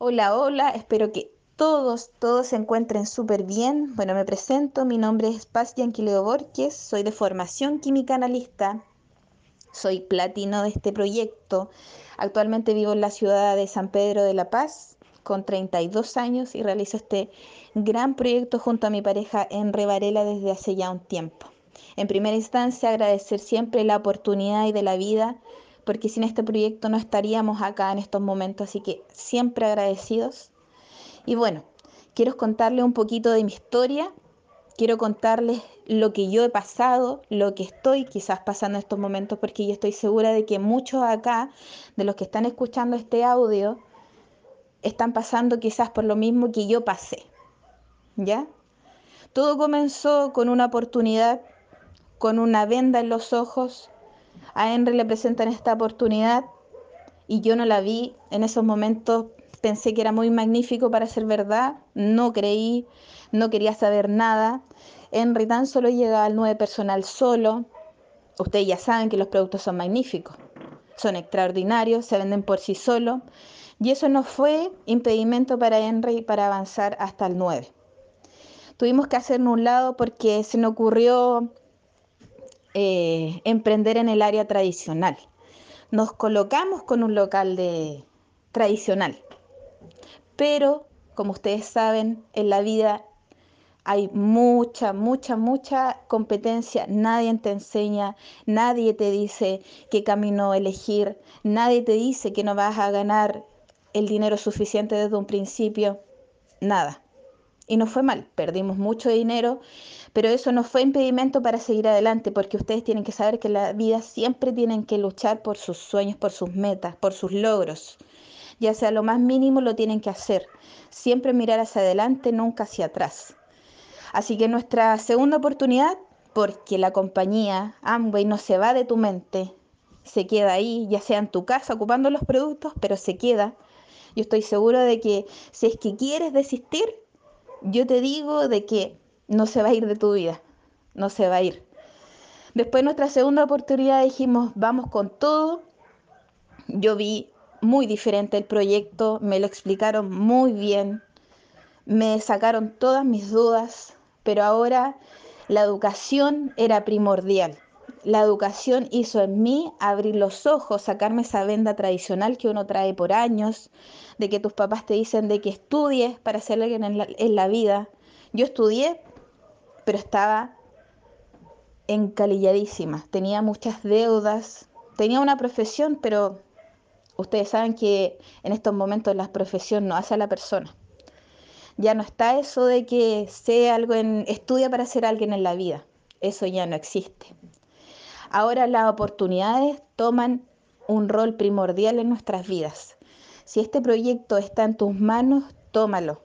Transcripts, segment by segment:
Hola, hola, espero que todos, todos se encuentren súper bien. Bueno, me presento, mi nombre es Paz Yanquileo Borges, soy de formación química analista, soy platino de este proyecto. Actualmente vivo en la ciudad de San Pedro de la Paz con 32 años y realizo este gran proyecto junto a mi pareja Enre Varela desde hace ya un tiempo. En primera instancia, agradecer siempre la oportunidad y de la vida porque sin este proyecto no estaríamos acá en estos momentos, así que siempre agradecidos. Y bueno, quiero contarles un poquito de mi historia, quiero contarles lo que yo he pasado, lo que estoy quizás pasando en estos momentos, porque yo estoy segura de que muchos acá, de los que están escuchando este audio, están pasando quizás por lo mismo que yo pasé. ¿Ya? Todo comenzó con una oportunidad, con una venda en los ojos, a Henry le presentan esta oportunidad y yo no la vi. En esos momentos pensé que era muy magnífico para ser verdad, no creí, no quería saber nada. Henry tan solo llega al 9 personal solo. Ustedes ya saben que los productos son magníficos, son extraordinarios, se venden por sí solos. Y eso no fue impedimento para Henry para avanzar hasta el 9. Tuvimos que hacernos un lado porque se nos ocurrió eh, emprender en el área tradicional. Nos colocamos con un local de tradicional, pero como ustedes saben, en la vida hay mucha, mucha, mucha competencia. Nadie te enseña, nadie te dice qué camino elegir, nadie te dice que no vas a ganar el dinero suficiente desde un principio. Nada. Y no fue mal, perdimos mucho dinero, pero eso no fue impedimento para seguir adelante, porque ustedes tienen que saber que la vida siempre tienen que luchar por sus sueños, por sus metas, por sus logros. Ya sea lo más mínimo, lo tienen que hacer. Siempre mirar hacia adelante, nunca hacia atrás. Así que nuestra segunda oportunidad, porque la compañía Amway no se va de tu mente, se queda ahí, ya sea en tu casa ocupando los productos, pero se queda. Yo estoy seguro de que si es que quieres desistir, yo te digo de que no se va a ir de tu vida, no se va a ir. Después nuestra segunda oportunidad dijimos, vamos con todo. Yo vi muy diferente el proyecto, me lo explicaron muy bien, me sacaron todas mis dudas, pero ahora la educación era primordial. La educación hizo en mí abrir los ojos, sacarme esa venda tradicional que uno trae por años, de que tus papás te dicen de que estudies para ser alguien en la, en la vida. Yo estudié pero estaba encalilladísima, tenía muchas deudas, tenía una profesión, pero ustedes saben que en estos momentos la profesión no hace a la persona. Ya no está eso de que sea algo en, estudia para ser alguien en la vida. Eso ya no existe. Ahora las oportunidades toman un rol primordial en nuestras vidas. Si este proyecto está en tus manos, tómalo.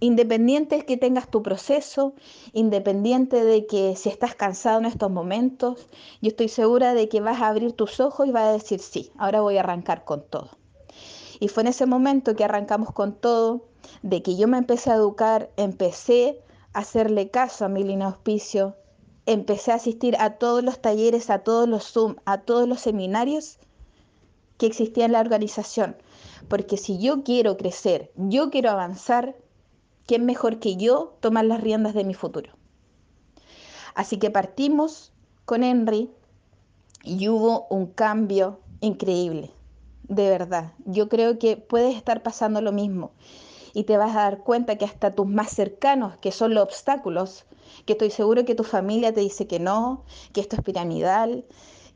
Independiente de que tengas tu proceso, independiente de que si estás cansado en estos momentos, yo estoy segura de que vas a abrir tus ojos y vas a decir, sí, ahora voy a arrancar con todo. Y fue en ese momento que arrancamos con todo, de que yo me empecé a educar, empecé a hacerle caso a mi línea auspicio, empecé a asistir a todos los talleres, a todos los Zoom, a todos los seminarios que existían en la organización. Porque si yo quiero crecer, yo quiero avanzar, ¿quién mejor que yo tomar las riendas de mi futuro? Así que partimos con Henry y hubo un cambio increíble, de verdad. Yo creo que puedes estar pasando lo mismo y te vas a dar cuenta que hasta tus más cercanos, que son los obstáculos, que estoy seguro que tu familia te dice que no, que esto es piramidal,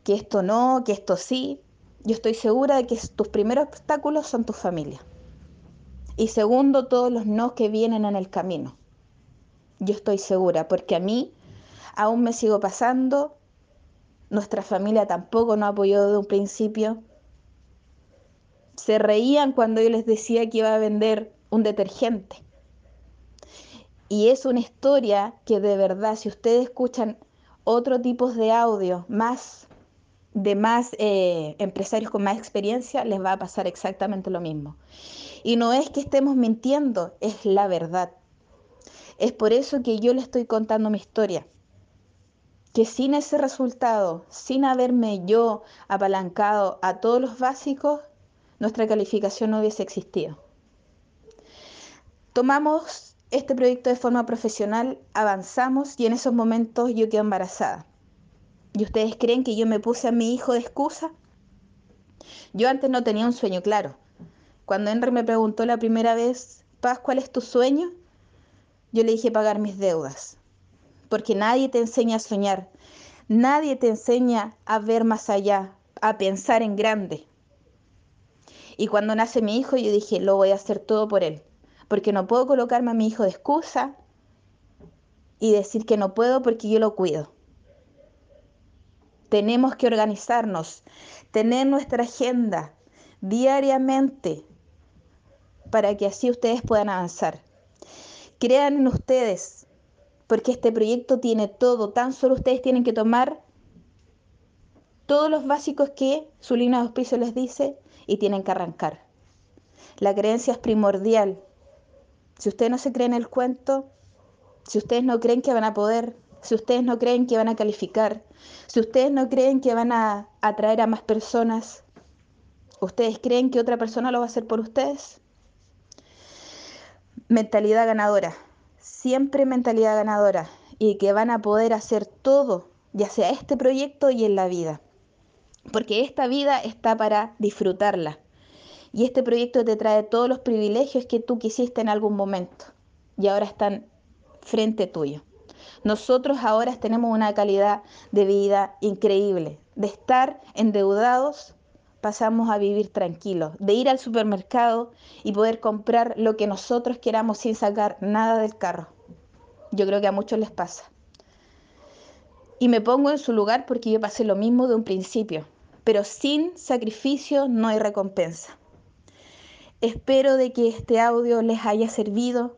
que esto no, que esto sí, yo estoy segura de que tus primeros obstáculos son tu familia. Y segundo, todos los no que vienen en el camino. Yo estoy segura, porque a mí aún me sigo pasando, nuestra familia tampoco nos apoyó desde un principio. Se reían cuando yo les decía que iba a vender un detergente. Y es una historia que de verdad, si ustedes escuchan otro tipo de audio, más de más eh, empresarios con más experiencia, les va a pasar exactamente lo mismo. Y no es que estemos mintiendo, es la verdad. Es por eso que yo le estoy contando mi historia. Que sin ese resultado, sin haberme yo apalancado a todos los básicos, nuestra calificación no hubiese existido. Tomamos este proyecto de forma profesional, avanzamos y en esos momentos yo quedo embarazada. ¿Y ustedes creen que yo me puse a mi hijo de excusa? Yo antes no tenía un sueño claro. Cuando Henry me preguntó la primera vez, Paz, ¿cuál es tu sueño? Yo le dije pagar mis deudas. Porque nadie te enseña a soñar. Nadie te enseña a ver más allá, a pensar en grande. Y cuando nace mi hijo, yo dije, lo voy a hacer todo por él. Porque no puedo colocarme a mi hijo de excusa y decir que no puedo porque yo lo cuido. Tenemos que organizarnos, tener nuestra agenda diariamente para que así ustedes puedan avanzar. Crean en ustedes, porque este proyecto tiene todo, tan solo ustedes tienen que tomar todos los básicos que su línea de auspicio les dice y tienen que arrancar. La creencia es primordial. Si ustedes no se creen el cuento, si ustedes no creen que van a poder, si ustedes no creen que van a calificar, si ustedes no creen que van a atraer a más personas, ¿ustedes creen que otra persona lo va a hacer por ustedes? Mentalidad ganadora, siempre mentalidad ganadora y que van a poder hacer todo, ya sea este proyecto y en la vida. Porque esta vida está para disfrutarla. Y este proyecto te trae todos los privilegios que tú quisiste en algún momento y ahora están frente tuyo. Nosotros ahora tenemos una calidad de vida increíble. De estar endeudados pasamos a vivir tranquilos, de ir al supermercado y poder comprar lo que nosotros queramos sin sacar nada del carro. Yo creo que a muchos les pasa. Y me pongo en su lugar porque yo pasé lo mismo de un principio, pero sin sacrificio no hay recompensa. Espero de que este audio les haya servido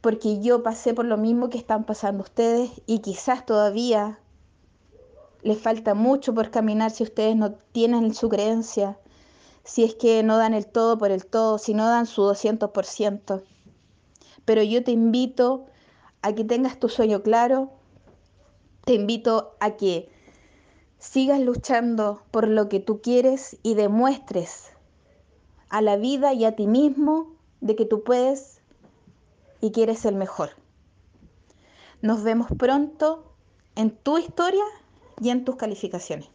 porque yo pasé por lo mismo que están pasando ustedes y quizás todavía les falta mucho por caminar si ustedes no tienen su creencia, si es que no dan el todo por el todo, si no dan su 200%. Pero yo te invito a que tengas tu sueño claro, te invito a que sigas luchando por lo que tú quieres y demuestres a la vida y a ti mismo de que tú puedes y que eres el mejor. Nos vemos pronto en tu historia y en tus calificaciones.